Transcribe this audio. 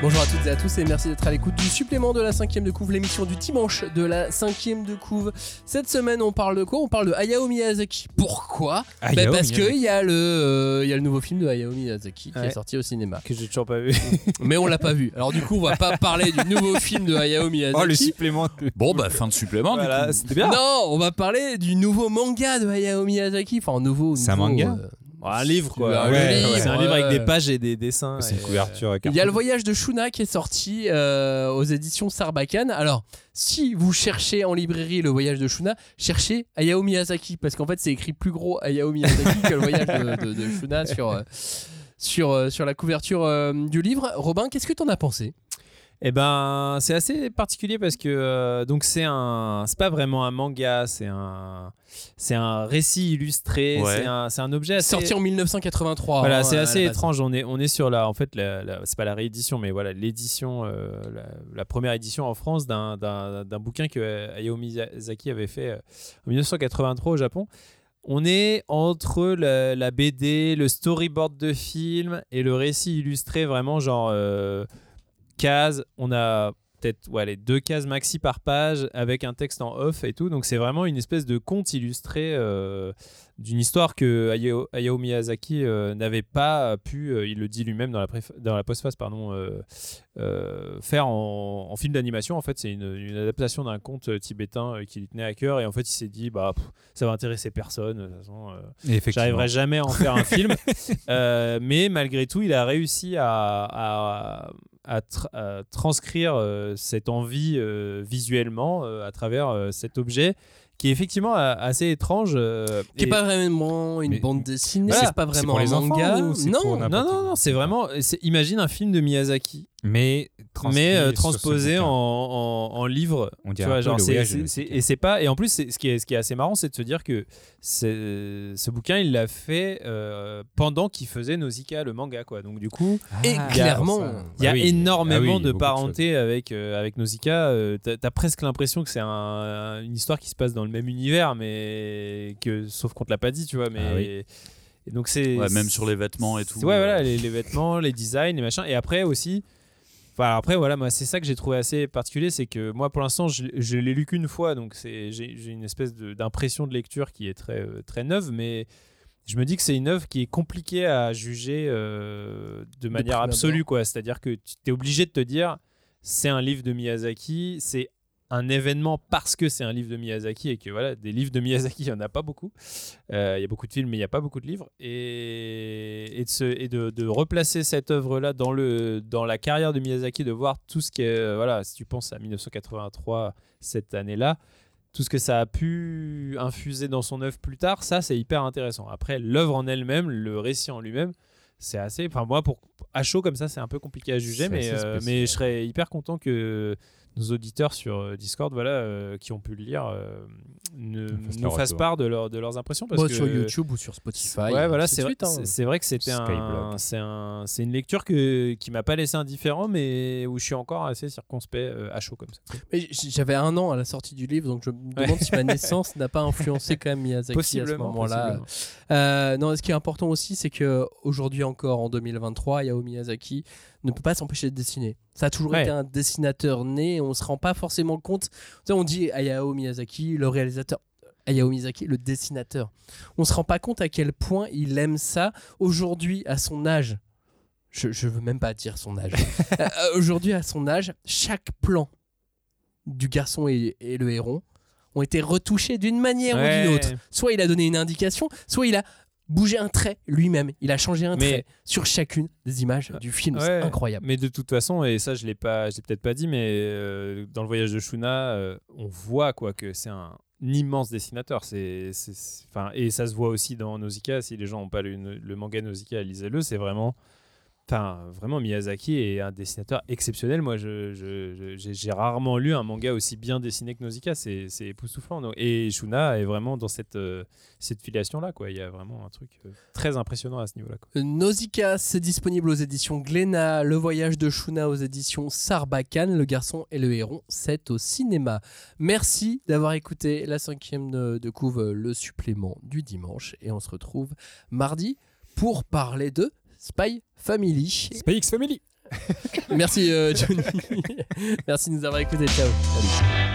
Bonjour à toutes et à tous et merci d'être à l'écoute du supplément de la cinquième de couve, l'émission du dimanche de la cinquième de couve. Cette semaine, on parle de quoi? On parle de Hayao Miyazaki. Pourquoi? Hayao Ben Parce qu'il y, a le, euh, il y a le nouveau film de Hayao Miyazaki qui Ouais. est sorti au cinéma. que j'ai toujours pas vu. Mais on l'a pas vu. Alors du coup, on va pas parler du nouveau film de Hayao Miyazaki. Oh, le supplément. Bon, bah, fin de supplément, voilà, du coup. c'était bien. Non, on va parler du nouveau manga de Hayao Miyazaki. Enfin, nouveau. C'est un nouveau, manga euh, un livre quoi. Un Ouais, livre, C'est un livre avec des pages et des dessins. C'est une couverture. Il y a le voyage de Shuna qui est sorti euh, aux éditions Sarbacane. Alors, si vous cherchez en librairie le voyage de Shuna, cherchez Hayao Miyazaki parce qu'en fait, c'est écrit plus gros Hayao Miyazaki que le voyage de, de- de Shuna sur, euh, sur, euh, sur la couverture euh, du livre. Robin, qu'est-ce que t'en as pensé? Eh ben, c'est assez particulier parce que euh, donc c'est un, c'est pas vraiment un manga, c'est un, c'est un récit illustré, Ouais. c'est un, c'est un objet assez. Sorti en 1983. Voilà, hein, c'est assez étrange. On est, on est sur la, en fait, la, la- c'est pas la réédition, mais voilà, l'édition, euh, la, la première édition en France d'un, d'un, d'un bouquin que euh, Hayao Miyazaki avait fait en 1983 au Japon. On est entre la, la BD, le storyboard de film et le récit illustré, vraiment genre euh, cases. On a peut-être ouais, les deux cases maxi par page avec un texte en off et tout. Donc c'est vraiment une espèce de conte illustré euh, d'une histoire que Hayao, Hayao Miyazaki euh, n'avait pas pu, euh, il le dit lui-même dans la, dans la postface, pardon, faire en, en film d'animation. En fait, c'est une, une adaptation d'un conte tibétain qui lui tenait à cœur. Et en fait, il s'est dit, bah, pff, ça va intéresser personne. J'arriverai jamais à en faire un film. Mais malgré tout, il a réussi à, à- à tra- à transcrire euh, cette envie euh, visuellement euh, à travers euh, cet objet qui est effectivement assez étrange. euh, Qui est et- pas vraiment une Mais- bande dessinée, Voilà, c'est pas vraiment pour un les enfants manga. ou c'est non, pour non, non, non, c'est vraiment. Imagine un film de Miyazaki, Mais mais euh, transposé en, en, en livre. On Tu vois, genre, c'est- et c'est pas. Et en plus, c'est- ce qui est, ce qui est assez marrant, c'est de se dire que c'est- ce bouquin, il l'a fait euh, pendant qu'il faisait Nausicaa, le manga, quoi. Donc du coup, Et Ah, clairement, ça. il y a Ah oui, énormément ah oui, a de parenté avec, euh, avec Nausicaa. Euh, T'as as presque l'impression que c'est un- une histoire qui se passe dans le même univers, mais que sauf qu'on te l'a pas dit, tu vois. Mais Ah oui. et donc c'est Ouais, même sur les vêtements et tout. Ouais, voilà, les, les vêtements, les designs, les machins. Et après aussi. Enfin, après, voilà, moi, c'est ça que j'ai trouvé assez particulier, c'est que moi, pour l'instant, je, je l'ai lu qu'une fois, donc c'est, j'ai, une espèce d'impression de lecture qui est très, euh, très neuve, mais je me dis que c'est une œuvre qui est compliquée à juger euh, de manière absolue, quoi. C'est-à-dire que tu es obligé de te dire, c'est un livre de Miyazaki, c'est un événement parce que c'est un livre de Miyazaki et que voilà, des livres de Miyazaki, il n'y en a pas beaucoup. Euh, Il y a beaucoup de films, mais il n'y a pas beaucoup de livres. Et, et, de, se- et de, de replacer cette œuvre-là dans, le, dans la carrière de Miyazaki, de voir tout ce qui est. euh, Voilà, si tu penses à 1983, cette année-là, tout ce que ça a pu infuser dans son œuvre plus tard, ça, c'est hyper intéressant. Après, l'œuvre en elle-même, le récit en lui-même, c'est assez. Enfin, moi, pour, à chaud comme ça, c'est un peu compliqué à juger, mais, euh, mais je serais hyper content que nos auditeurs sur euh, Discord, voilà, euh, qui ont pu le lire, euh, ne, Nous fassent part de, leur- de leurs impressions. Parce Bon, que, sur YouTube ou sur Spotify. Ouais, voilà, c'est hein. vrai que c'était un, c'est un, c'est une lecture que, qui m'a pas laissé indifférent, mais où je suis encore assez circonspect euh, à chaud comme ça. J'avais un an à la sortie du livre, donc je me demande si ma naissance n'a pas influencé quand même Miyazaki à ce moment-là. Euh, non, ce qui est important aussi, c'est que aujourd'hui encore, en 2023, Hayao Miyazaki ne peut pas s'empêcher de dessiner. Ça a toujours Ouais. été un dessinateur né, on se rend pas forcément compte. On dit Hayao Miyazaki, le réalisateur. Hayao Miyazaki, le dessinateur. On se rend pas compte à quel point il aime ça aujourd'hui à son âge. Je, je veux même pas dire son âge. Euh, aujourd'hui à son âge, chaque plan du garçon et, et le héron ont été retouchés d'une manière ou d'une autre. Soit il a donné une indication, soit il a bougé un trait lui-même. Il a changé un Mais- trait sur chacune des images du film. C'est incroyable. Mais de toute façon, et ça je l'ai pas, j'ai peut-être pas dit, mais euh, dans le voyage de Shuna, euh, on voit quoi que c'est un immense dessinateur. C'est, enfin, et ça se voit aussi dans Nausicaa. Si les gens n'ont pas le manga Nausicaa, lisez-le. C'est vraiment, enfin, vraiment Miyazaki est un dessinateur exceptionnel. Moi, j'ai, rarement lu un manga aussi bien dessiné que Nausicaa. C'est, époustouflant. Et Shuna est vraiment dans cette, euh, filiation-là. Il y a vraiment un truc euh, très impressionnant à ce niveau-là. Nausicaa, c'est disponible aux éditions Glénat. Le voyage de Shuna aux éditions Sarbacane. Le garçon et le héron, c'est au cinéma. Merci d'avoir écouté la cinquième de, de couve, le supplément du dimanche. Et on se retrouve mardi pour parler de Spy Family. Spy X Family. Merci euh, Johnny. Merci de nous avoir écoutés. Ciao. Salut.